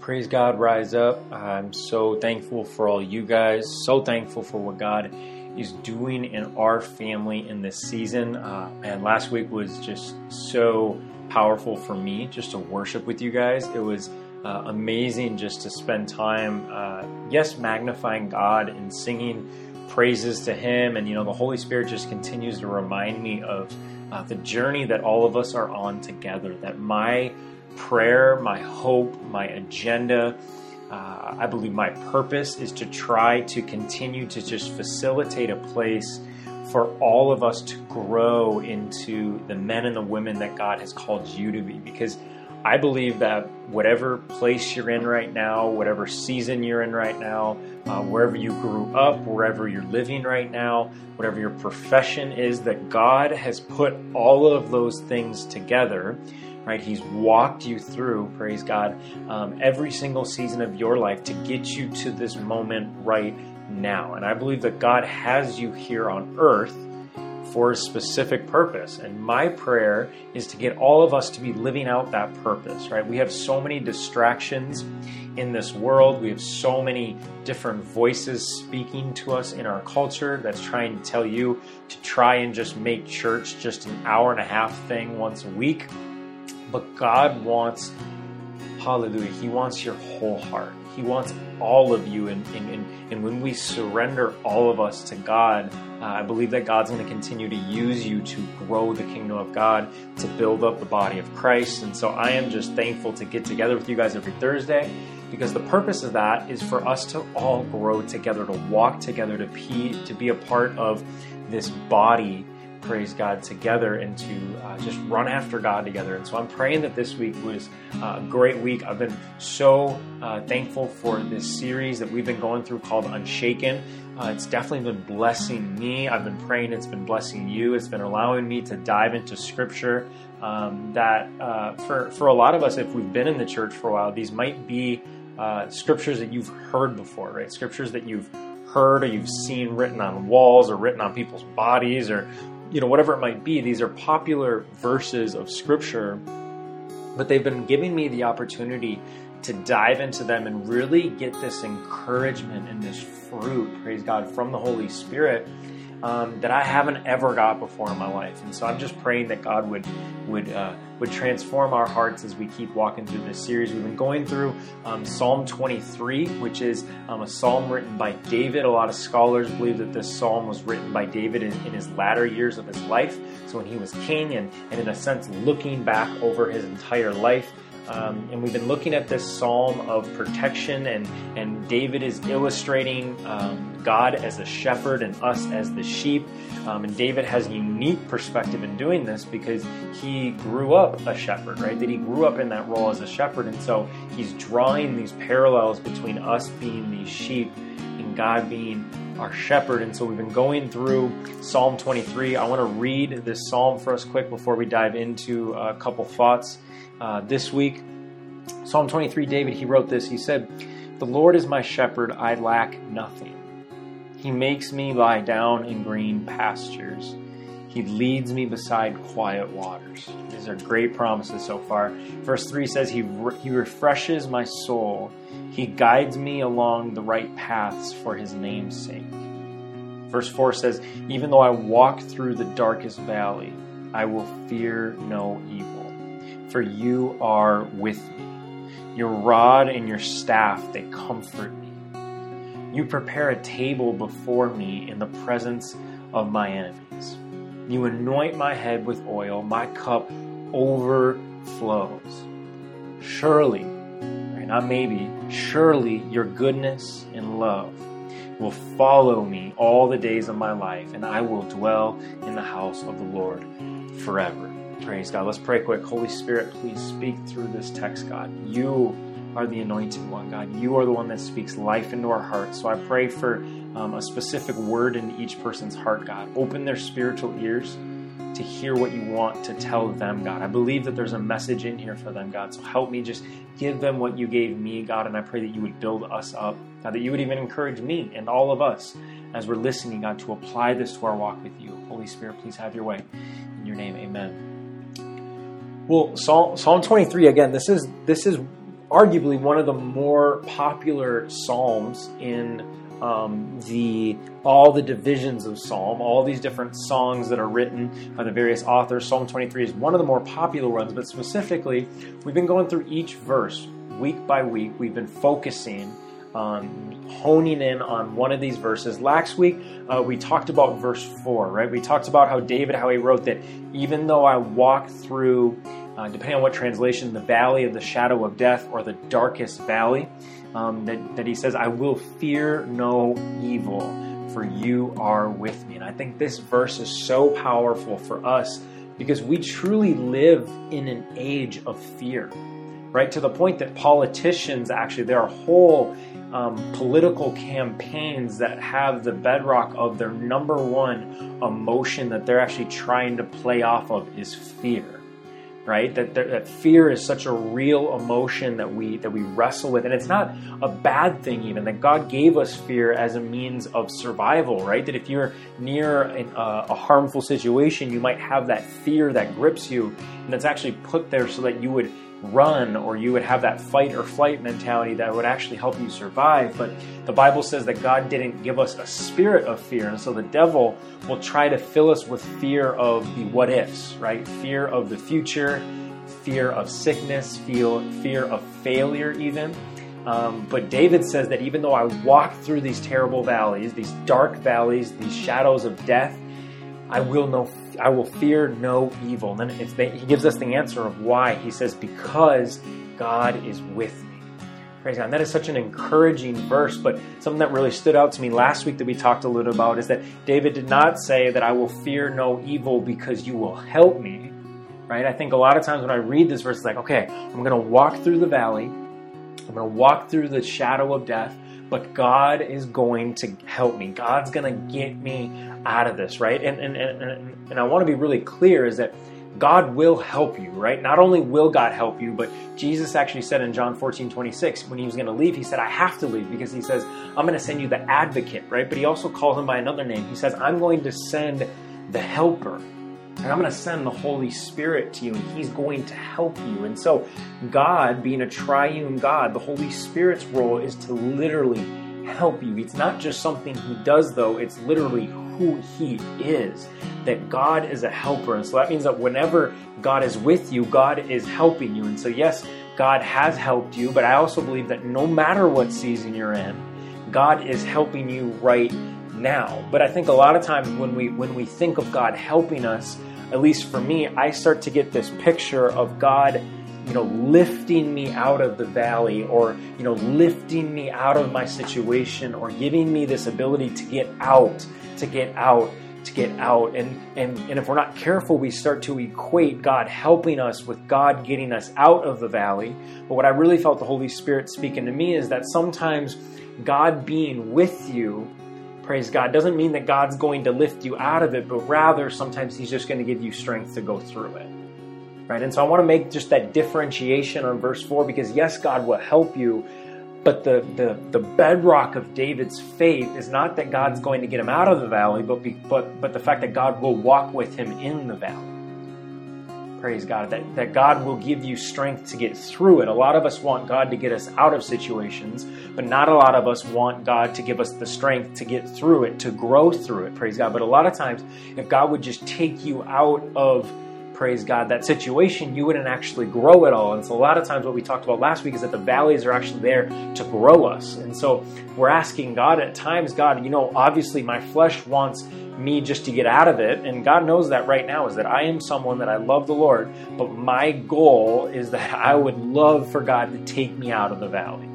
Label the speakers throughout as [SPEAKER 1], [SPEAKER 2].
[SPEAKER 1] praise God, rise up. I'm so thankful for all you guys. So thankful for what God is doing in our family in this season. Uh, and last week was just so powerful for me just to worship with you guys. It was uh, amazing just to spend time, uh, yes, magnifying God and singing praises to Him. And, you know, the Holy Spirit just continues to remind me of uh, the journey that all of us are on together, that my prayer, my hope, my agenda, uh, I believe my purpose is to try to continue to just facilitate a place for all of us to grow into the men and the women that God has called you to be. Because I believe that whatever place you're in right now, whatever season you're in right now, uh, wherever you grew up, wherever you're living right now, whatever your profession is, that God has put all of those things together right? He's walked you through, praise God, um, every single season of your life to get you to this moment right now. And I believe that God has you here on earth for a specific purpose. And my prayer is to get all of us to be living out that purpose, right? We have so many distractions in this world. We have so many different voices speaking to us in our culture that's trying to tell you to try and just make church just an hour and a half thing once a week. But God wants, hallelujah, He wants your whole heart. He wants all of you. And, and, and when we surrender all of us to God, uh, I believe that God's going to continue to use you to grow the kingdom of God, to build up the body of Christ. And so I am just thankful to get together with you guys every Thursday because the purpose of that is for us to all grow together, to walk together, to be, to be a part of this body praise God together and to uh, just run after God together. And so I'm praying that this week was uh, a great week. I've been so uh, thankful for this series that we've been going through called Unshaken. Uh, it's definitely been blessing me. I've been praying it's been blessing you. It's been allowing me to dive into scripture um, that uh, for, for a lot of us, if we've been in the church for a while, these might be uh, scriptures that you've heard before, right? Scriptures that you've heard or you've seen written on walls or written on people's bodies or you know, whatever it might be, these are popular verses of scripture, but they've been giving me the opportunity to dive into them and really get this encouragement and this fruit, praise God, from the Holy Spirit um, that I haven't ever got before in my life. And so I'm just praying that God would would uh, would transform our hearts as we keep walking through this series. We've been going through um, Psalm 23, which is um, a psalm written by David. A lot of scholars believe that this psalm was written by David in, in his latter years of his life. So when he was king, and, and in a sense, looking back over his entire life. Um, and we've been looking at this psalm of protection, and, and David is illustrating um, God as a shepherd and us as the sheep. Um, and David has a unique perspective in doing this because he grew up a shepherd, right? That he grew up in that role as a shepherd. And so he's drawing these parallels between us being these sheep and God being our shepherd. And so we've been going through Psalm 23. I want to read this psalm for us quick before we dive into a couple thoughts uh, this week. Psalm 23, David, he wrote this. He said, The Lord is my shepherd, I lack nothing. He makes me lie down in green pastures. He leads me beside quiet waters. These are great promises so far. Verse 3 says, He, re- he refreshes my soul. He guides me along the right paths for His name's sake. Verse 4 says, Even though I walk through the darkest valley, I will fear no evil for you are with me. Your rod and your staff, they comfort me. You prepare a table before me in the presence of my enemies. You anoint my head with oil, my cup overflows. Surely, right, not maybe, surely your goodness and love will follow me all the days of my life, and I will dwell in the house of the Lord forever. Praise God. Let's pray quick. Holy Spirit, please speak through this text, God. You are the anointed one, God. You are the one that speaks life into our hearts. So I pray for um, a specific word in each person's heart, God. Open their spiritual ears to hear what you want to tell them, God. I believe that there's a message in here for them, God. So help me just give them what you gave me, God. And I pray that you would build us up, God, that you would even encourage me and all of us as we're listening, God, to apply this to our walk with you. Holy Spirit, please have your way. In your name, amen. Well, Psalm, Psalm 23 again. This is this is arguably one of the more popular psalms in um, the all the divisions of psalm, all these different songs that are written by the various authors. Psalm 23 is one of the more popular ones, but specifically, we've been going through each verse week by week. We've been focusing on honing in on one of these verses. Last week, uh, we talked about verse 4, right? We talked about how David, how he wrote that even though I walk through, uh, depending on what translation, the valley of the shadow of death or the darkest valley, um, that, that he says, I will fear no evil, for you are with me. And I think this verse is so powerful for us because we truly live in an age of fear, right? To the point that politicians actually, there are whole um, political campaigns that have the bedrock of their number one emotion that they're actually trying to play off of is fear right? That, that fear is such a real emotion that we that we wrestle with, and it's not a bad thing even. That God gave us fear as a means of survival, right? That if you're near an, uh, a harmful situation, you might have that fear that grips you, and that's actually put there so that you would run or you would have that fight or flight mentality that would actually help you survive. But the Bible says that God didn't give us a spirit of fear. And so the devil will try to fill us with fear of the what ifs, right? Fear of the future, fear of sickness, fear, fear of failure, even. Um, but David says that even though I walk through these terrible valleys, these dark valleys, these shadows of death, I will know I will fear no evil. And then the, he gives us the answer of why. He says, Because God is with me. Praise God. And that is such an encouraging verse, but something that really stood out to me last week that we talked a little about is that David did not say that I will fear no evil because you will help me. Right? I think a lot of times when I read this verse, it's like, okay, I'm going to walk through the valley, I'm going to walk through the shadow of death, but God is going to help me. God's going to get me out of this, right? And, and, and, and I want to be really clear is that God will help you, right? Not only will God help you, but Jesus actually said in John 14, 26, when he was going to leave, he said, I have to leave because he says, I'm going to send you the advocate, right? But he also calls him by another name. He says, I'm going to send the helper. And I'm going to send the Holy Spirit to you, and He's going to help you. And so, God, being a triune God, the Holy Spirit's role is to literally help you. It's not just something He does, though, it's literally who He is. That God is a helper. And so that means that whenever God is with you, God is helping you. And so, yes, God has helped you, but I also believe that no matter what season you're in, God is helping you right now. But I think a lot of times when we when we think of God helping us, at least for me, I start to get this picture of God, you know, lifting me out of the valley or, you know, lifting me out of my situation or giving me this ability to get out, to get out, to get out. And, and, and if we're not careful, we start to equate God helping us with God getting us out of the valley. But what I really felt the Holy Spirit speaking to me is that sometimes God being with you praise God, doesn't mean that God's going to lift you out of it, but rather sometimes He's just going to give you strength to go through it. Right? And so I want to make just that differentiation on verse 4 because yes, God will help you, but the, the, the bedrock of David's faith is not that God's going to get him out of the valley, but, be, but, but the fact that God will walk with him in the valley. Praise God. That, that God will give you strength to get through it. A lot of us want God to get us out of situations, but not a lot of us want God to give us the strength to get through it, to grow through it. Praise God. But a lot of times, if God would just take you out of praise God, that situation, you wouldn't actually grow at all. And so, a lot of times, what we talked about last week is that the valleys are actually there to grow us. And so, we're asking God at times, God, you know, obviously my flesh wants me just to get out of it. And God knows that right now is that I am someone that I love the Lord, but my goal is that I would love for God to take me out of the valley.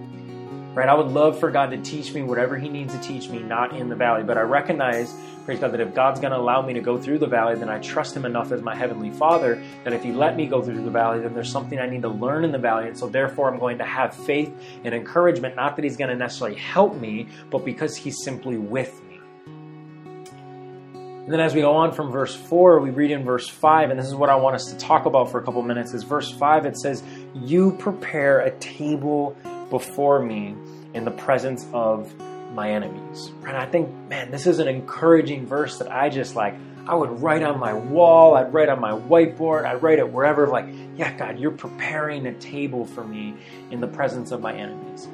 [SPEAKER 1] Right? I would love for God to teach me whatever He needs to teach me, not in the valley. But I recognize, praise God, that if God's going to allow me to go through the valley, then I trust Him enough as my Heavenly Father that if He let me go through the valley, then there's something I need to learn in the valley. And so therefore, I'm going to have faith and encouragement, not that He's going to necessarily help me, but because He's simply with me. And then as we go on from verse 4, we read in verse 5, and this is what I want us to talk about for a couple minutes, is verse 5, it says, You prepare a table before me in the presence of my enemies. And I think, man, this is an encouraging verse that I just like, I would write on my wall, I'd write on my whiteboard, I'd write it wherever, like, yeah, God, you're preparing a table for me in the presence of my enemies.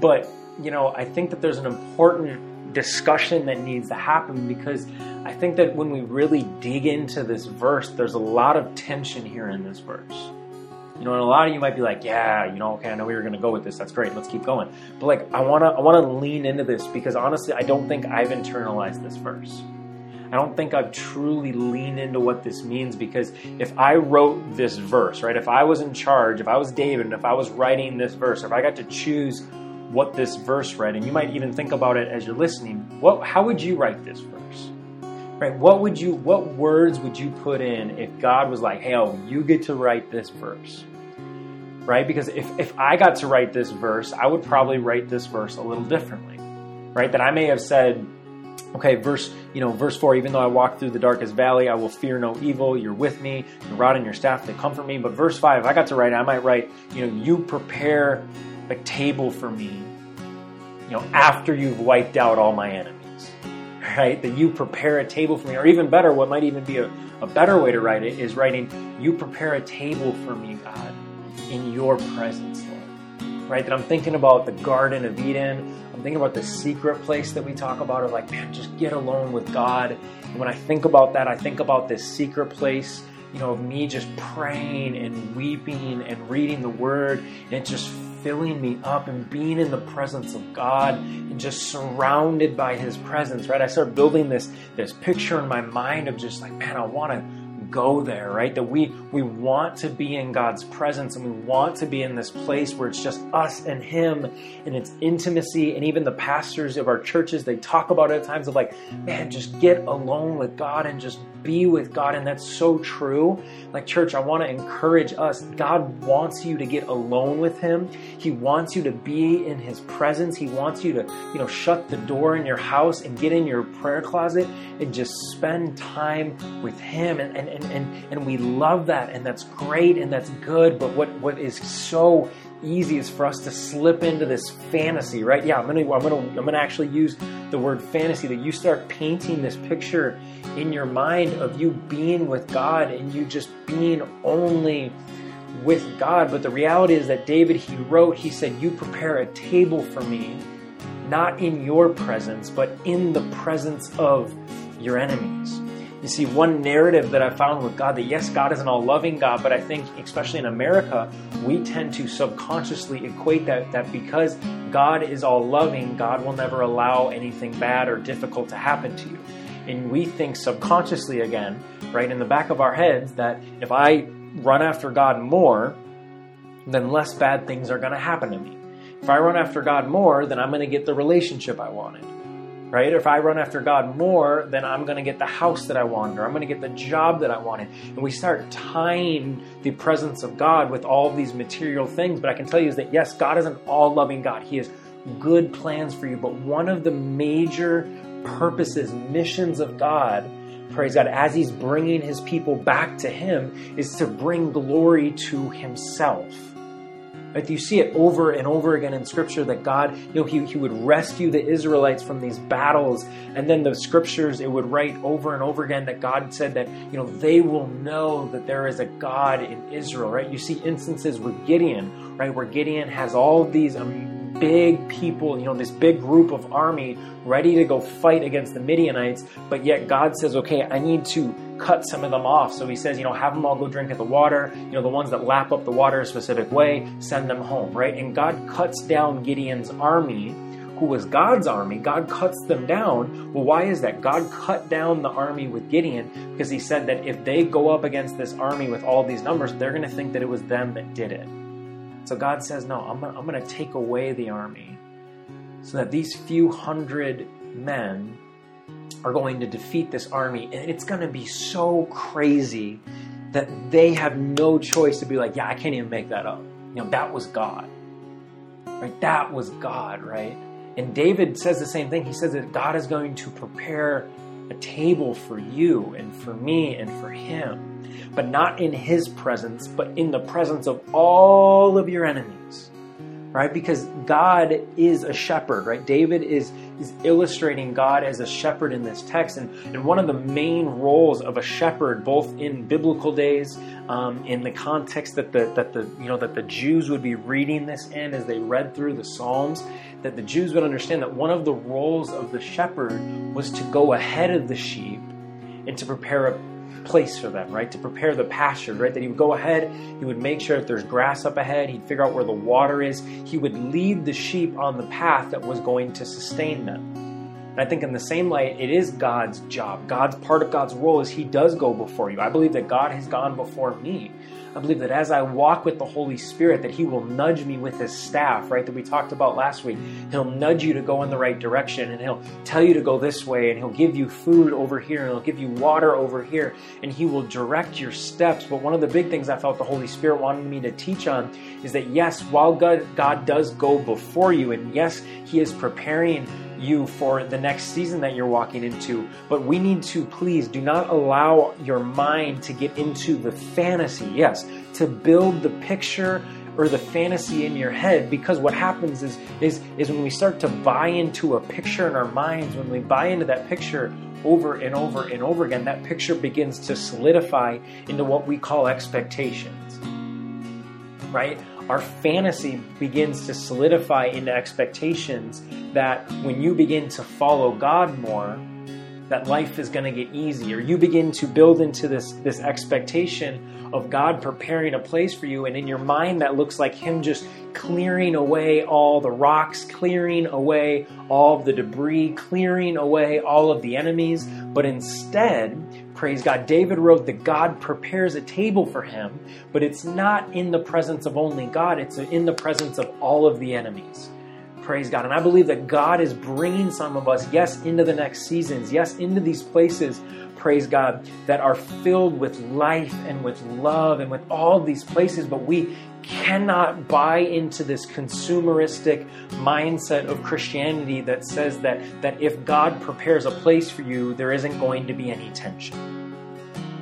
[SPEAKER 1] But, you know, I think that there's an important discussion that needs to happen because I think that when we really dig into this verse, there's a lot of tension here in this verse. You know, and a lot of you might be like, yeah, you know, okay, I know we were going to go with this. That's great. Let's keep going. But like, I want to, I want to lean into this because honestly, I don't think I've internalized this verse. I don't think I've truly leaned into what this means because if I wrote this verse, right, if I was in charge, if I was David, and if I was writing this verse, if I got to choose what this verse read, and you might even think about it as you're listening, what, how would you write this verse? Right? What would you, what words would you put in if God was like, hey, oh, you get to write this verse? Right? Because if, if I got to write this verse, I would probably write this verse a little differently. Right? That I may have said, okay, verse, you know, verse four, even though I walk through the darkest valley, I will fear no evil. You're with me, your rod and your staff, they comfort me. But verse five, if I got to write, I might write, you know, you prepare a table for me, you know, after you've wiped out all my enemies right? That you prepare a table for me. Or even better, what might even be a, a better way to write it is writing, You prepare a table for me, God, in your presence, Lord. Right? That I'm thinking about the Garden of Eden. I'm thinking about the secret place that we talk about of like, man, just get alone with God. And when I think about that, I think about this secret place you know, of me just praying and weeping and reading the word and just filling me up and being in the presence of God and just surrounded by his presence, right? I start building this this picture in my mind of just like, man, I want to go there, right? That we we want to be in God's presence and we want to be in this place where it's just us and him and it's intimacy and even the pastors of our churches they talk about it at times of like, man, just get alone with God and just be with God and that's so true. Like church, I want to encourage us. God wants you to get alone with him. He wants you to be in his presence. He wants you to, you know, shut the door in your house and get in your prayer closet and just spend time with him and and and, and, and we love that and that's great and that's good but what what is so easy is for us to slip into this fantasy right? Yeah i'm gonna i'm gonna i'm gonna actually use the word fantasy that you start painting this picture in your mind of you being with god and you just being only with god but the reality is that david he wrote he said you prepare a table for me not in your presence but in the presence of your enemies you see, one narrative that I found with God that yes, God is an all loving God, but I think, especially in America, we tend to subconsciously equate that, that because God is all loving, God will never allow anything bad or difficult to happen to you. And we think subconsciously, again, right in the back of our heads, that if I run after God more, then less bad things are going to happen to me. If I run after God more, then I'm going to get the relationship I wanted right? If I run after God more, then I'm going to get the house that I wanted, or I'm going to get the job that I wanted. And we start tying the presence of God with all these material things. But I can tell you is that yes, God is an all loving God. He has good plans for you. But one of the major purposes, missions of God, praise God, as He's bringing His people back to Him, is to bring glory to Himself. Right? You see it over and over again in Scripture that God, you know, he, he would rescue the Israelites from these battles. And then the Scriptures, it would write over and over again that God said that, you know, they will know that there is a God in Israel, right? You see instances with Gideon, right, where Gideon has all these um, big people, you know, this big group of army ready to go fight against the Midianites, but yet God says, okay, I need to cut some of them off. So he says, you know, have them all go drink at the water. You know, the ones that lap up the water a specific way, send them home, right? And God cuts down Gideon's army, who was God's army. God cuts them down. Well, why is that? God cut down the army with Gideon because he said that if they go up against this army with all these numbers, they're going to think that it was them that did it. So God says, no, I'm, I'm going to take away the army so that these few hundred men are going to defeat this army. And it's going to be so crazy that they have no choice to be like, yeah, I can't even make that up. You know, that was God. Right? That was God, right? And David says the same thing. He says that God is going to prepare a table for you and for me and for him, but not in his presence, but in the presence of all of your enemies right? Because God is a shepherd, right? David is, is illustrating God as a shepherd in this text. And, and one of the main roles of a shepherd, both in biblical days, um, in the context that the, that the, you know, that the Jews would be reading this in as they read through the Psalms, that the Jews would understand that one of the roles of the shepherd was to go ahead of the sheep and to prepare a place for them, right? To prepare the pasture, right? That he would go ahead, he would make sure that there's grass up ahead, he'd figure out where the water is, he would lead the sheep on the path that was going to sustain them. And I think in the same light, it is God's job. God's part of God's role is he does go before you. I believe that God has gone before me. I believe that as I walk with the Holy Spirit, that He will nudge me with His staff, right? That we talked about last week. He'll nudge you to go in the right direction, and He'll tell you to go this way, and He'll give you food over here, and He'll give you water over here, and He will direct your steps. But one of the big things I felt the Holy Spirit wanted me to teach on is that yes, while God, God does go before you, and yes, He is preparing you for the next season that you're walking into. But we need to please do not allow your mind to get into the fantasy. Yes, to build the picture or the fantasy in your head because what happens is is is when we start to buy into a picture in our minds when we buy into that picture over and over and over again that picture begins to solidify into what we call expectations right our fantasy begins to solidify into expectations that when you begin to follow God more, that life is going to get easier. You begin to build into this, this expectation of God preparing a place for you, and in your mind, that looks like Him just clearing away all the rocks, clearing away all the debris, clearing away all of the enemies. But instead, praise God, David wrote that God prepares a table for him, but it's not in the presence of only God, it's in the presence of all of the enemies. Praise God. And I believe that God is bringing some of us, yes, into the next seasons, yes, into these places, praise God, that are filled with life and with love and with all these places, but we cannot buy into this consumeristic mindset of Christianity that says that, that if God prepares a place for you, there isn't going to be any tension.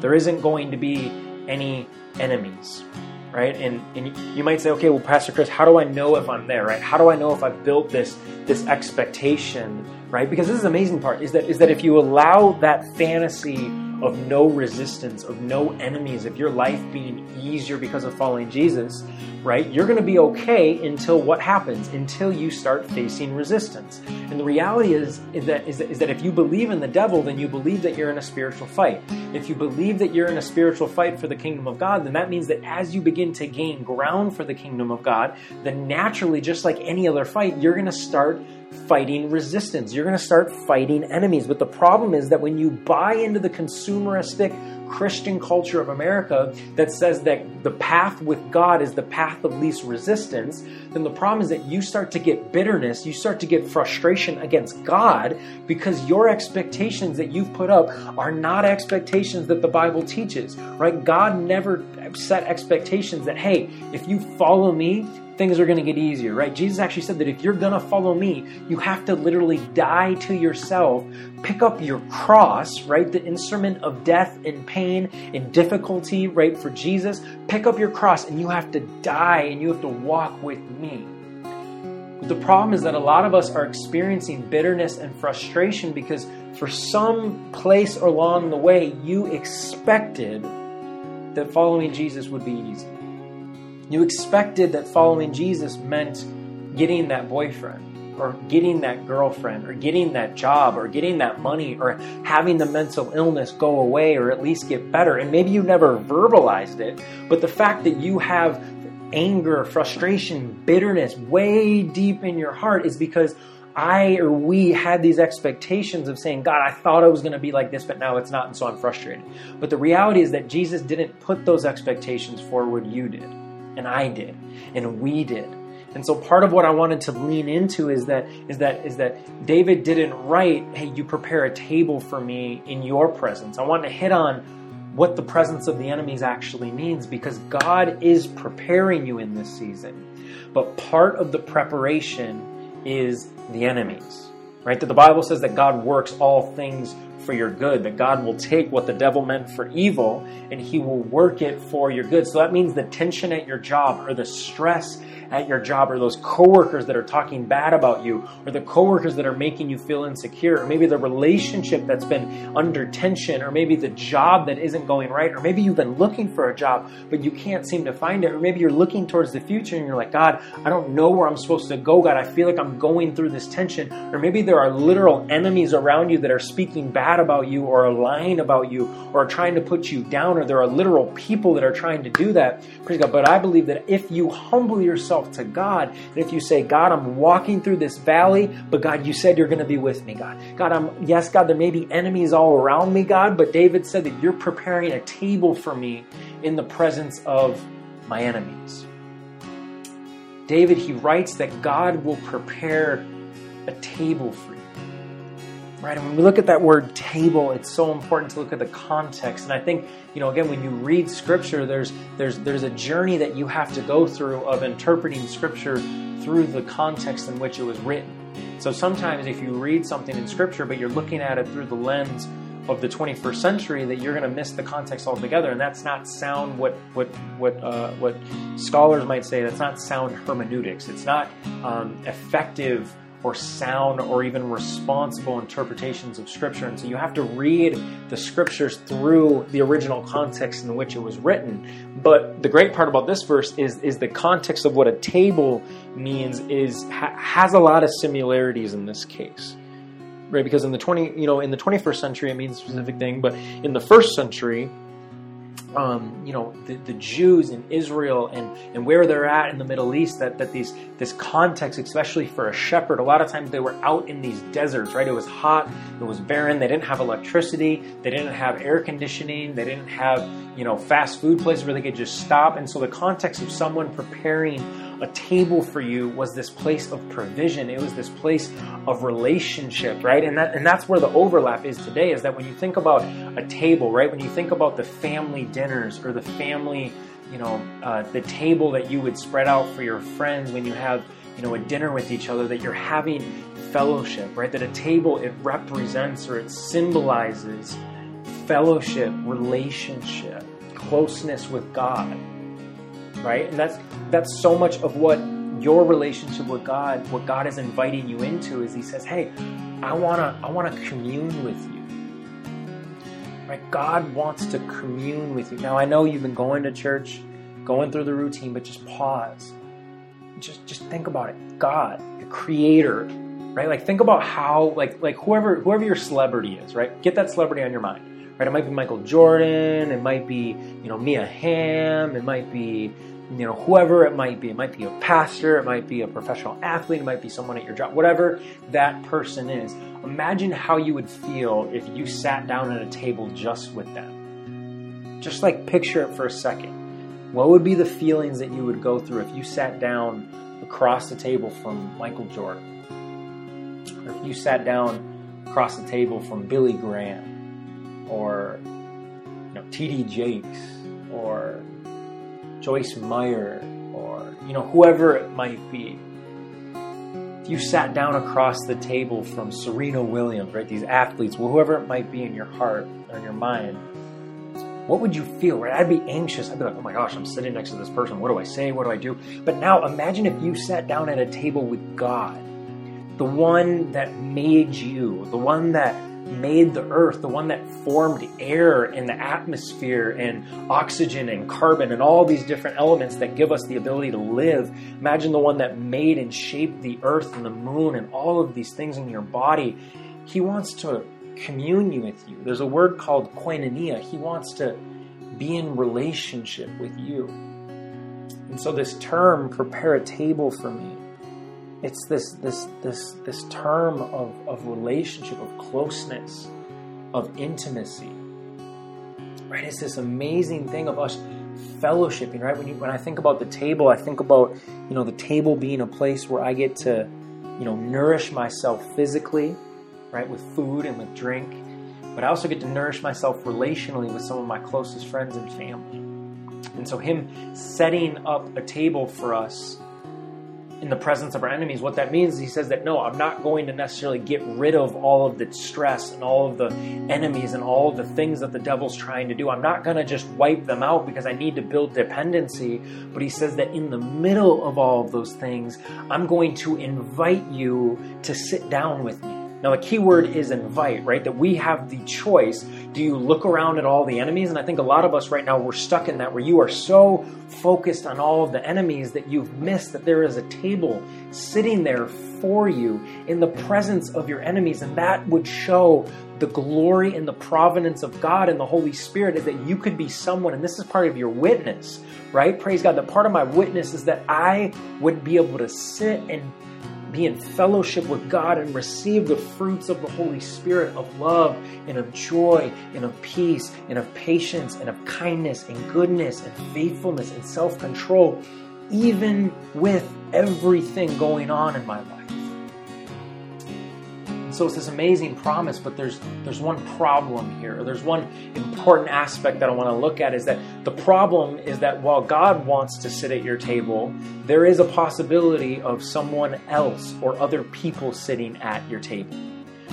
[SPEAKER 1] There isn't going to be any enemies right? And, and you might say, okay, well, Pastor Chris, how do I know if I'm there, right? How do I know if I've built this this expectation, right? Because this is the amazing part is that is that if you allow that fantasy of no resistance, of no enemies, of your life being easier because of following Jesus, right? You're going to be okay until what happens? Until you start facing resistance. And the reality is, is, that, is, that, is that if you believe in the devil, then you believe that you're in a spiritual fight. If you believe that you're in a spiritual fight for the kingdom of God, then that means that as you begin to gain ground for the kingdom of God, then naturally, just like any other fight, you're going to start fighting resistance. You're going to start fighting enemies. But the problem is that when you buy into the consumeristic Christian culture of America that says that the path with God is the path of least resistance, then the problem is that you start to get bitterness, you start to get frustration against God because your expectations that you've put up are not expectations that the Bible teaches, right? God never set expectations that, hey, if you follow me, things are going to get easier, right? Jesus actually said that if you're going to follow me, you have to literally die to yourself, pick up your cross, right? The instrument of death and pain and difficulty, right? For Jesus, pick up your cross and you have to die and you have to walk with me. But the problem is that a lot of us are experiencing bitterness and frustration because for some place along the way, you expected that following Jesus would be easy. You expected that following Jesus meant getting that boyfriend or getting that girlfriend or getting that job or getting that money or having the mental illness go away or at least get better. And maybe you never verbalized it, but the fact that you have anger, frustration, bitterness way deep in your heart is because I or we had these expectations of saying, God, I thought I was going to be like this, but now it's not, and so I'm frustrated. But the reality is that Jesus didn't put those expectations forward, you did and I did, and we did. And so part of what I wanted to lean into is that is that is that David didn't write, "Hey, you prepare a table for me in your presence." I want to hit on what the presence of the enemies actually means because God is preparing you in this season. But part of the preparation is the enemies. Right? That the Bible says that God works all things for your good, that God will take what the devil meant for evil and he will work it for your good. So that means the tension at your job or the stress at your job, or those coworkers that are talking bad about you, or the coworkers that are making you feel insecure, or maybe the relationship that's been under tension, or maybe the job that isn't going right, or maybe you've been looking for a job but you can't seem to find it, or maybe you're looking towards the future and you're like, God, I don't know where I'm supposed to go, God. I feel like I'm going through this tension, or maybe there are literal enemies around you that are speaking bad about you, or lying about you, or trying to put you down, or there are literal people that are trying to do that. Praise God. But I believe that if you humble yourself to God, and if you say, God, I'm walking through this valley, but God, you said you're going to be with me, God. God, I'm, yes, God, there may be enemies all around me, God, but David said that you're preparing a table for me in the presence of my enemies. David, he writes that God will prepare a table for you. Right? And when we look at that word table, it's so important to look at the context. And I think, you know, again, when you read scripture, there's there's there's a journey that you have to go through of interpreting scripture through the context in which it was written. So sometimes if you read something in scripture, but you're looking at it through the lens of the 21st century that you're going to miss the context altogether, and that's not sound. What what what uh, what scholars might say that's not sound hermeneutics. It's not um, effective or sound or even responsible interpretations of Scripture. And so you have to read the Scriptures through the original context in which it was written. But the great part about this verse is, is the context of what a table means is ha, has a lot of similarities in this case. Right, because in the twenty, you know, in the twenty-first century, it means a specific thing, but in the first century, um, you know the, the, Jews in Israel and, and where they're at in the Middle East that, that these this context especially for a shepherd a lot of times they were out in these deserts right? It was hot it was barren they didn't have electricity they didn't have air conditioning they didn't have you know fast food places where they could just stop. And so the context of someone preparing a table for you was this place of provision. It was this place of relationship, right? And that and that's where the overlap is today. Is that when you think about a table, right? When you think about the family dinners or the family, you know, uh, the table that you would spread out for your friends when you have, you know, a dinner with each other, that you're having fellowship, right? That a table it represents or it symbolizes fellowship, relationship, closeness with God right? And that's that's so much of what your relationship with God, what God is inviting you into is he says, "Hey, I want to I want to commune with you." Right? God wants to commune with you. Now, I know you've been going to church, going through the routine, but just pause. Just just think about it. God, the creator, right? Like think about how like like whoever whoever your celebrity is, right? Get that celebrity on your mind. Right? It might be Michael Jordan, it might be, you know, Mia Hamm, it might be you know, whoever it might be. It might be a pastor, it might be a professional athlete, it might be someone at your job, whatever that person is. Imagine how you would feel if you sat down at a table just with them. Just like picture it for a second. What would be the feelings that you would go through if you sat down across the table from Michael Jordan? Or if you sat down across the table from Billy Graham? Or, you know, T.D. Jakes? Or Joyce Meyer or you know whoever it might be. If you sat down across the table from Serena Williams, right, these athletes, well, whoever it might be in your heart or in your mind, what would you feel? Right? I'd be anxious. I'd be like, oh my gosh, I'm sitting next to this person. What do I say? What do I do? But now imagine if you sat down at a table with God, the one that made you, the one that made the earth, the one that formed air and the atmosphere and oxygen and carbon and all these different elements that give us the ability to live. Imagine the one that made and shaped the earth and the moon and all of these things in your body. He wants to commune with you. There's a word called koinonia. He wants to be in relationship with you. And so this term, prepare a table for me, it's this this this this term of, of relationship, of closeness, of intimacy. Right? It's this amazing thing of us fellowshipping, right? When you when I think about the table, I think about, you know, the table being a place where I get to, you know, nourish myself physically, right, with food and with drink. But I also get to nourish myself relationally with some of my closest friends and family. And so him setting up a table for us in the presence of our enemies, what that means is he says that no, I'm not going to necessarily get rid of all of the stress and all of the enemies and all of the things that the devil's trying to do. I'm not going to just wipe them out because I need to build dependency. But he says that in the middle of all of those things, I'm going to invite you to sit down with me. Now, the key word is invite, right? That we have the choice. Do you look around at all the enemies? And I think a lot of us right now, we're stuck in that where you are so focused on all of the enemies that you've missed that there is a table sitting there for you in the presence of your enemies. And that would show the glory and the providence of God and the Holy Spirit is that you could be someone, and this is part of your witness, right? Praise God. That part of my witness is that I would be able to sit and be in fellowship with God and receive the fruits of the Holy Spirit of love and of joy and of peace and of patience and of kindness and goodness and faithfulness and self control, even with everything going on in my life. So it's this amazing promise, but there's there's one problem here. There's one important aspect that I want to look at is that the problem is that while God wants to sit at your table, there is a possibility of someone else or other people sitting at your table.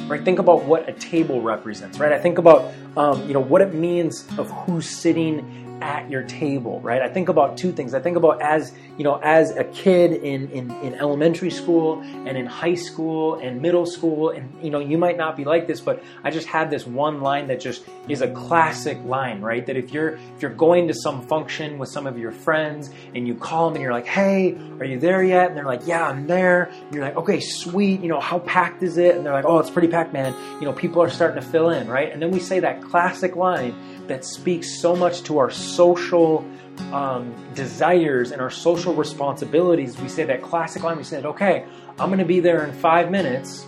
[SPEAKER 1] Right? Think about what a table represents. Right? I think about um, you know what it means of who's sitting at your table, right? I think about two things. I think about as, you know, as a kid in, in, in elementary school and in high school and middle school, and, you know, you might not be like this, but I just had this one line that just is a classic line, right? That if you're, if you're going to some function with some of your friends and you call them and you're like, hey, are you there yet? And they're like, yeah, I'm there. And you're like, okay, sweet. You know, how packed is it? And they're like, oh, it's pretty packed, man. You know, people are starting to fill in, right? And then we say that classic line that speaks so much to our social um, desires and our social responsibilities. We say that classic line. We said, "Okay, I'm going to be there in five minutes."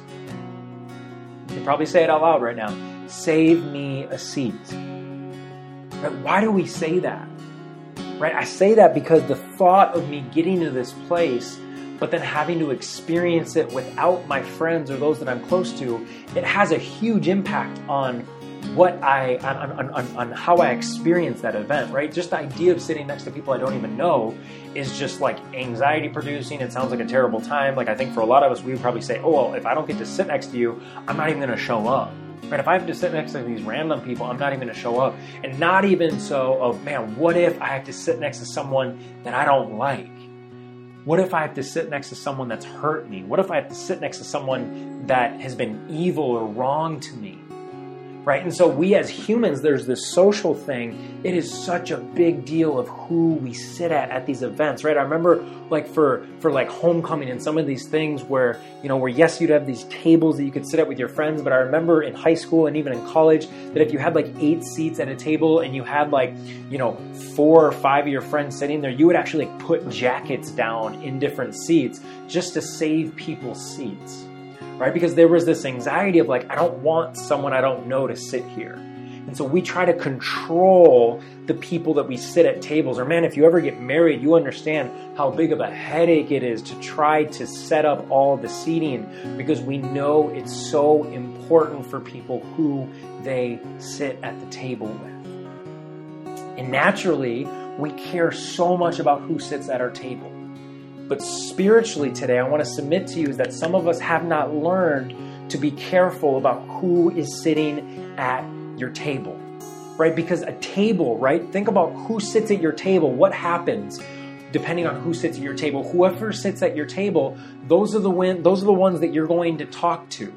[SPEAKER 1] You can probably say it out loud right now. Save me a seat. Right? Why do we say that? Right? I say that because the thought of me getting to this place but then having to experience it without my friends or those that I'm close to, it has a huge impact on what I on, on, on, on, how I experience that event, right? Just the idea of sitting next to people I don't even know is just like anxiety producing. It sounds like a terrible time. Like I think for a lot of us, we would probably say, "Oh well, if I don't get to sit next to you, I'm not even going to show up." Right? If I have to sit next to these random people, I'm not even going to show up. And not even so of man, what if I have to sit next to someone that I don't like? What if I have to sit next to someone that's hurt me? What if I have to sit next to someone that has been evil or wrong to me? Right? And so we as humans, there's this social thing. It is such a big deal of who we sit at at these events, right? I remember like for for like homecoming and some of these things where you know where yes you'd have these tables that you could sit at with your friends, but I remember in high school and even in college that if you had like eight seats at a table and you had like you know four or five of your friends sitting there, you would actually like put jackets down in different seats just to save people's seats right? Because there was this anxiety of like, I don't want someone I don't know to sit here. And so we try to control the people that we sit at tables. Or, man, if you ever get married, you understand how big of a headache it is to try to set up all the seating because we know it's so important for people who they sit at the table with. And naturally, we care so much about who sits at our table. But spiritually today, I want to submit to you is that some of us have not learned to be careful about who is sitting at your table, right? Because a table, right? Think about who sits at your table, what happens depending on who sits at your table. Whoever sits at your table, those are the win- those are the ones that you're going to talk to.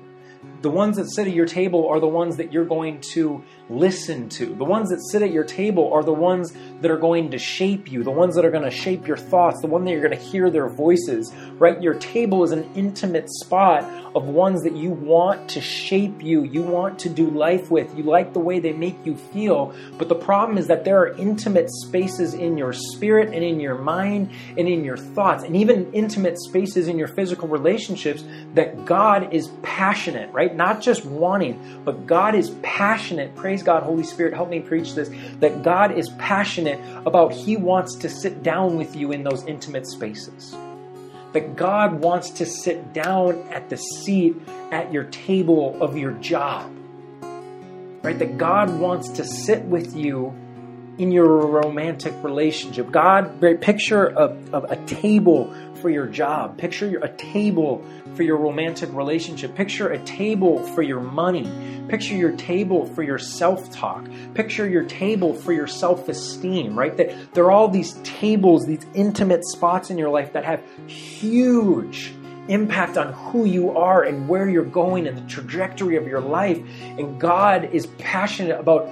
[SPEAKER 1] The ones that sit at your table are the ones that you're going to listen to. The ones that sit at your table are the ones that are going to shape you, the ones that are going to shape your thoughts, the one that you're going to hear their voices, right? Your table is an intimate spot of ones that you want to shape you, you want to do life with, you like the way they make you feel. But the problem is that there are intimate spaces in your spirit and in your mind and in your thoughts, and even intimate spaces in your physical relationships that God is passionate, right? Not just wanting, but God is passionate. Praise God, Holy Spirit, help me preach this, that God is passionate about He wants to sit down with you in those intimate spaces. That God wants to sit down at the seat at your table of your job. Right? That God wants to sit with you in your romantic relationship. God, picture a, a, table for your job. Picture a table for your romantic relationship. Picture a table for your money. Picture your table for your self talk. Picture your table for your self esteem, right? That there are all these tables, these intimate spots in your life that have huge impact on who you are and where you're going and the trajectory of your life. And God is passionate about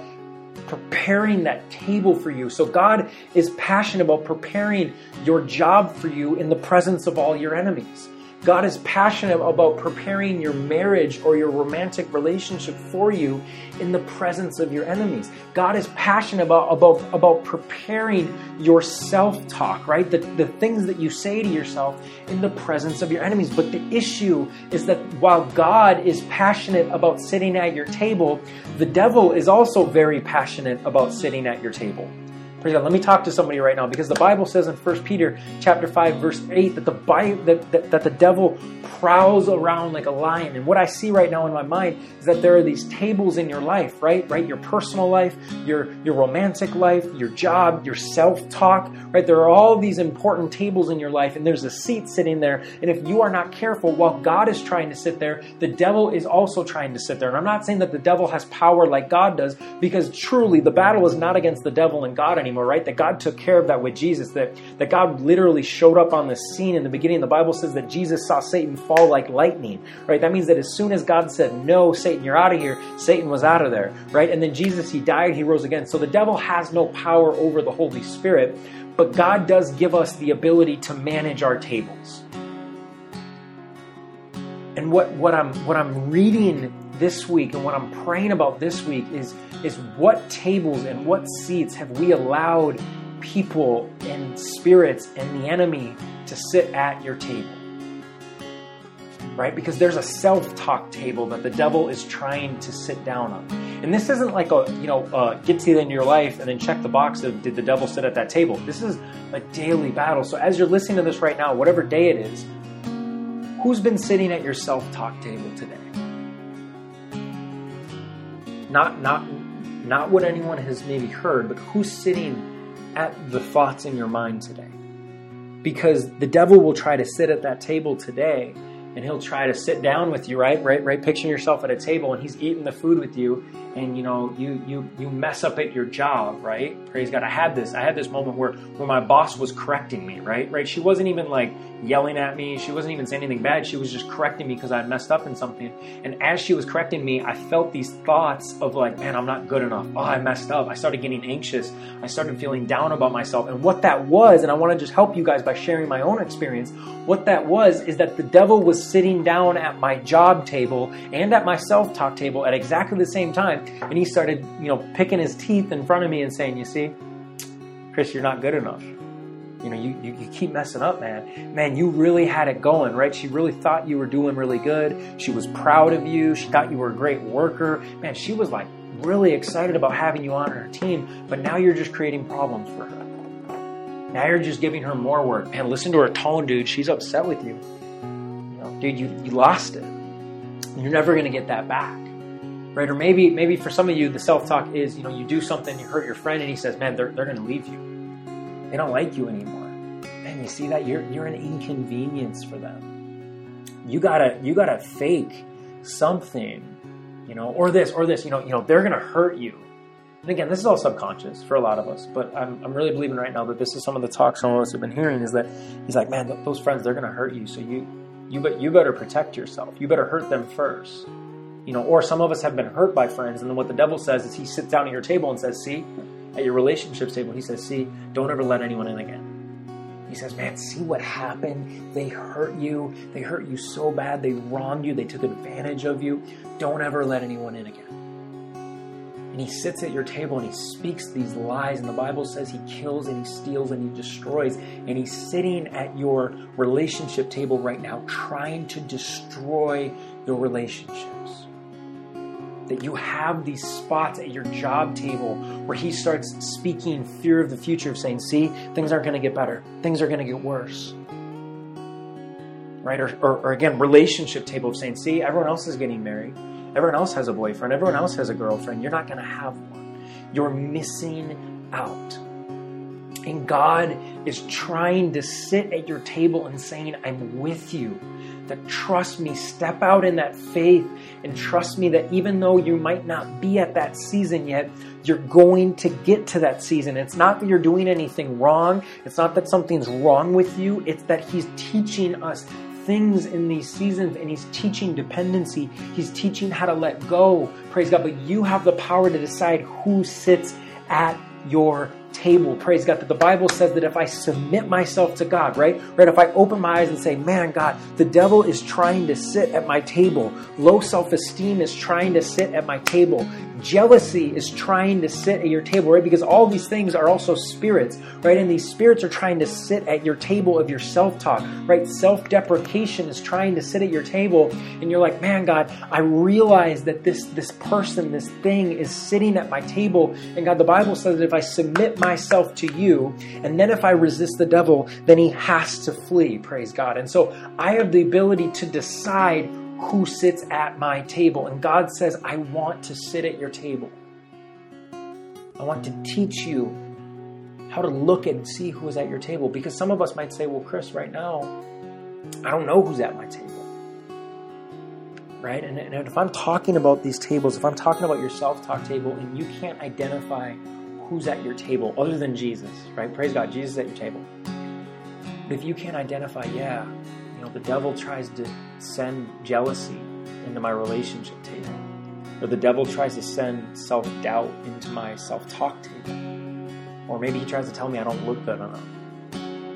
[SPEAKER 1] preparing that table for you. So God is passionate about preparing your job for you in the presence of all your enemies. God is passionate about preparing your marriage or your romantic relationship for you in the presence of your enemies. God is passionate about, about, about preparing your self talk, right? The, the things that you say to yourself in the presence of your enemies. But the issue is that while God is passionate about sitting at your table, the devil is also very passionate about sitting at your table. Praise God. Let me talk to somebody right now because the Bible says in 1 Peter chapter 5 verse 8 that the Bible, that, that, that the devil prowls around like a lion. And what I see right now in my mind is that there are these tables in your life, right? Right? Your personal life, your your romantic life, your job, your self-talk, right? There are all these important tables in your life and there's a seat sitting there. And if you are not careful, while God is trying to sit there, the devil is also trying to sit there. And I'm not saying that the devil has power like God does because truly the battle is not against the devil and God anymore, right? That God took care of that with Jesus, that, that God literally showed up on the scene in the beginning. The Bible says that Jesus saw Satan fall like lightning, right? That means that as soon as God said, No, Satan, you're out of here, Satan was out of there, right? And then Jesus, he died, he rose again. So the devil has no power over the Holy Spirit, but God does give us the ability to manage our tables. And what, what I'm what I'm reading this week and what I'm praying about this week is is what tables and what seats have we allowed people and spirits and the enemy to sit at your table? Right? Because there's a self-talk table that the devil is trying to sit down on. And this isn't like a, you know, uh, get to the end of your life and then check the box of did the devil sit at that table. This is a daily battle. So as you're listening to this right now, whatever day it is, who's been sitting at your self-talk table today? Not not not what anyone has maybe heard, but who's sitting at the thoughts in your mind today. Because the devil will try to sit at that table today and he'll try to sit down with you, right? Right, right. Picture yourself at a table and he's eating the food with you, and you know, you you you mess up at your job, right? Praise God. I had this. I had this moment where where my boss was correcting me, right? Right. She wasn't even like yelling at me. She wasn't even saying anything bad. She was just correcting me because I messed up in something. And as she was correcting me, I felt these thoughts of like, man, I'm not good enough. Oh, I messed up. I started getting anxious. I started feeling down about myself. And what that was, and I want to just help you guys by sharing my own experience. What that was is that the devil was sitting down at my job table and at my self-talk table at exactly the same time and he started, you know, picking his teeth in front of me and saying, "You see, Chris, you're not good enough. You know, you, you, you keep messing up, man. Man, you really had it going, right? She really thought you were doing really good. She was proud of you. She thought you were a great worker. Man, she was like really excited about having you on her team, but now you're just creating problems for her. Now you're just giving her more work. Man, listen to her tone, dude. She's upset with you. Know, dude, you, you lost it. You're never going to get that back right? Or maybe maybe for some of you, the self talk is you know you do something, you hurt your friend, and he says, "Man, they're they're going to leave you. They don't like you anymore." Man, you see that you're you're an inconvenience for them. You gotta you gotta fake something, you know, or this or this. You know, you know they're going to hurt you. And again, this is all subconscious for a lot of us, but I'm, I'm really believing right now that this is some of the talk some of us have been hearing is that he's like, man, th- those friends, they're going to hurt you. So you, you, but you better protect yourself. You better hurt them first you know, or some of us have been hurt by friends, and then what the devil says is he sits down at your table and says, "See, at your relationships table, he says, "See, don't ever let anyone in again." He says, "Man, see what happened? They hurt you. They hurt you so bad. They wronged you. They took advantage of you. Don't ever let anyone in again." And he sits at your table and he speaks these lies. And the Bible says he kills and he steals and he destroys. And he's sitting at your relationship table right now, trying to destroy your relationships that you have these spots at your job table where he starts speaking fear of the future of saying, see, things aren't going to get better. Things are going to get worse. Right? Or, or, or, again, relationship table of saying, see, everyone else is getting married. Everyone else has a boyfriend. Everyone else mm-hmm. has a girlfriend. You're not going to have one. You're missing out. And God is trying to sit at your table and saying, I'm with you. That trust me, step out in that faith and trust me that even though you might not be at that season yet, you're going to get to that season. It's not that you're doing anything wrong. It's not that something's wrong with you. It's that He's teaching us things in these seasons and he's teaching dependency. He's teaching how to let go. Praise God. But you have the power to decide who sits at your table. Praise God. That the Bible says that if I submit myself to God, right? Right? If I open my eyes and say, man, God, the devil is trying to sit at my table. Low self esteem is trying to sit at my table. Jealousy is trying to sit at your table, right? Because all these things are also spirits, right? And these spirits are trying to sit at your table of your self talk, right? Self deprecation is trying to sit at your table, and you're like, man, God, I realize that this, this person, this thing is sitting at my table. And God, the Bible says that if I submit myself to you, and then if I resist the devil, then he has to flee, praise God. And so I have the ability to decide who sits at my table. And God says, I want to sit at your table. I want to teach you how to look and see who is at your table. Because some of us might say, well, Chris, right now, I don't know who's at my table. Right? And, and if I'm talking about these tables, if I'm talking about your self talk table and you can't identify who's at your table other than Jesus, right? Praise God, Jesus is at your table. But if you can't identify, yeah, you know, the devil tries to send jealousy into my relationship table, or the devil tries to send self doubt into my self talk table, or maybe he tries to tell me I don't look good enough,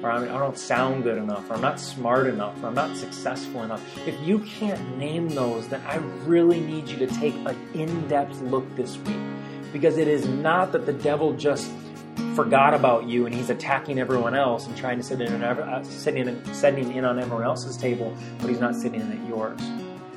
[SPEAKER 1] or I don't sound good enough, or I'm not smart enough, or I'm not successful enough. If you can't name those, then I really need you to take an in depth look this week. Because it is not that the devil just forgot about you and he's attacking everyone else and trying to sit in, uh, sitting, in, sitting in on everyone else's table, but he's not sitting in at yours.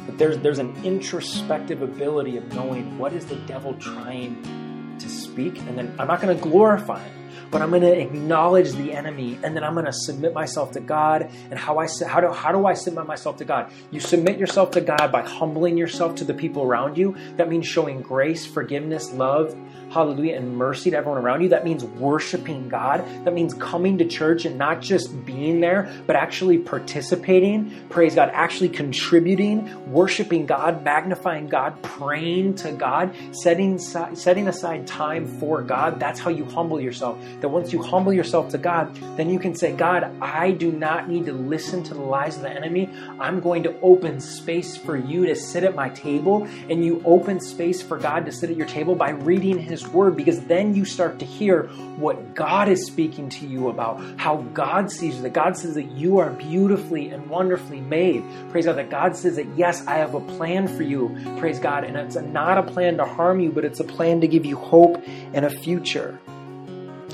[SPEAKER 1] But there's there's an introspective ability of knowing what is the devil trying to speak, and then I'm not going to glorify him but I'm going to acknowledge the enemy and then I'm going to submit myself to God. And how I how do how do I submit myself to God? You submit yourself to God by humbling yourself to the people around you. That means showing grace, forgiveness, love, hallelujah, and mercy to everyone around you. That means worshiping God. That means coming to church and not just being there, but actually participating. Praise God, actually contributing, worshiping God, magnifying God, praying to God, setting setting aside time for God. That's how you humble yourself. That once you humble yourself to God, then you can say, God, I do not need to listen to the lies of the enemy. I'm going to open space for you to sit at my table, and you open space for God to sit at your table by reading His Word because then you start to hear what God is speaking to you about, how God sees you, that God says that you are beautifully and wonderfully made. Praise God, that God says that, yes, I have a plan for you. Praise God. And it's not a plan to harm you, but it's a plan to give you hope and a future.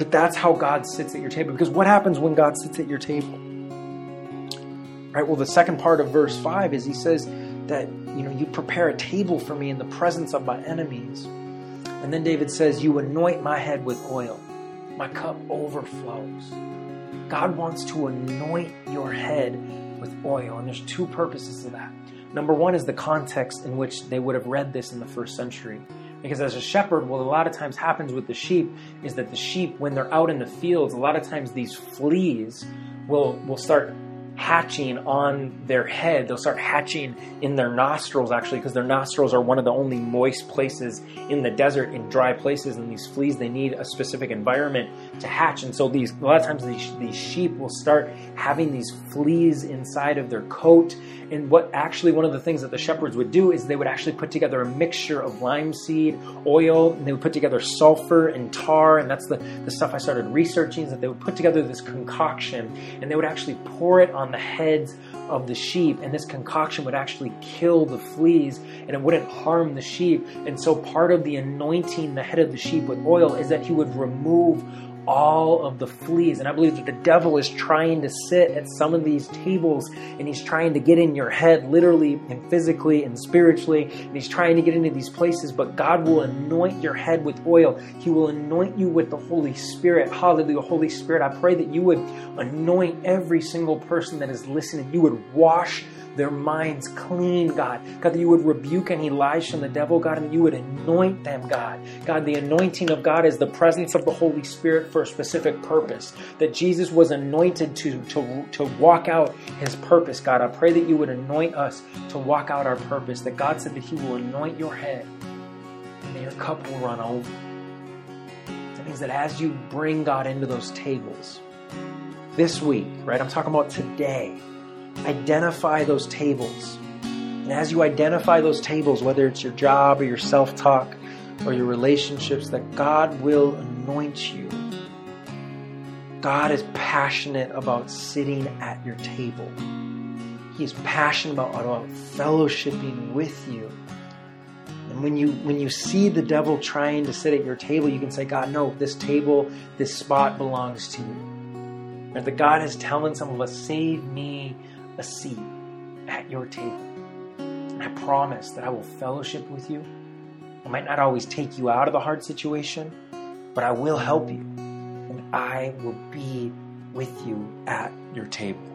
[SPEAKER 1] That that's how God sits at your table. Because what happens when God sits at your table? Right? Well, the second part of verse 5 is he says that, you know, you prepare a table for me in the presence of my enemies. And then David says, You anoint my head with oil, my cup overflows. God wants to anoint your head with oil, and there's two purposes to that. Number one is the context in which they would have read this in the first century. Because as a shepherd, what a lot of times happens with the sheep is that the sheep, when they're out in the fields, a lot of times these fleas will, will start hatching on their head. They'll start hatching in their nostrils, actually, because their nostrils are one of the only moist places in the desert, in dry places. And these fleas, they need a specific environment to hatch. And so these, a lot of times, these, these sheep will start having these fleas inside of their coat. And what actually, one of the things that the shepherds would do is they would actually put together a mixture of linseed, oil, and they would put together sulfur and tar. And that's the, the stuff I started researching, is that they would put together this concoction and they would actually pour it on the heads of the sheep, and this concoction would actually kill the fleas and it wouldn't harm the sheep. And so, part of the anointing the head of the sheep with oil is that he would remove all of the fleas. And I believe that the devil is trying to sit at some of these tables and he's trying to get in your head, literally and physically and spiritually. And he's trying to get into these places, but God will anoint your head with oil. He will anoint you with the Holy Spirit. Hallelujah. Holy Spirit, I pray that you would anoint every single person that is listening. You would wash their minds clean, God. God, that you would rebuke any lies from the devil, God, and that you would anoint them, God. God, the anointing of God is the presence of the Holy Spirit for a specific purpose. That Jesus was anointed to, to, to walk out his purpose, God. I pray that you would anoint us to walk out our purpose. That God said that he will anoint your head and that your cup will run over. That means that as you bring God into those tables, this week, right? I'm talking about today. Identify those tables. And as you identify those tables, whether it's your job or your self talk or your relationships, that God will anoint you. God is passionate about sitting at your table. He is passionate about, about fellowshipping with you. And when you when you see the devil trying to sit at your table, you can say, God, no, this table, this spot belongs to you. And that God is telling some of us, save me a seat at your table. And I promise that I will fellowship with you. I might not always take you out of the hard situation, but I will help you. And I will be with you at your table.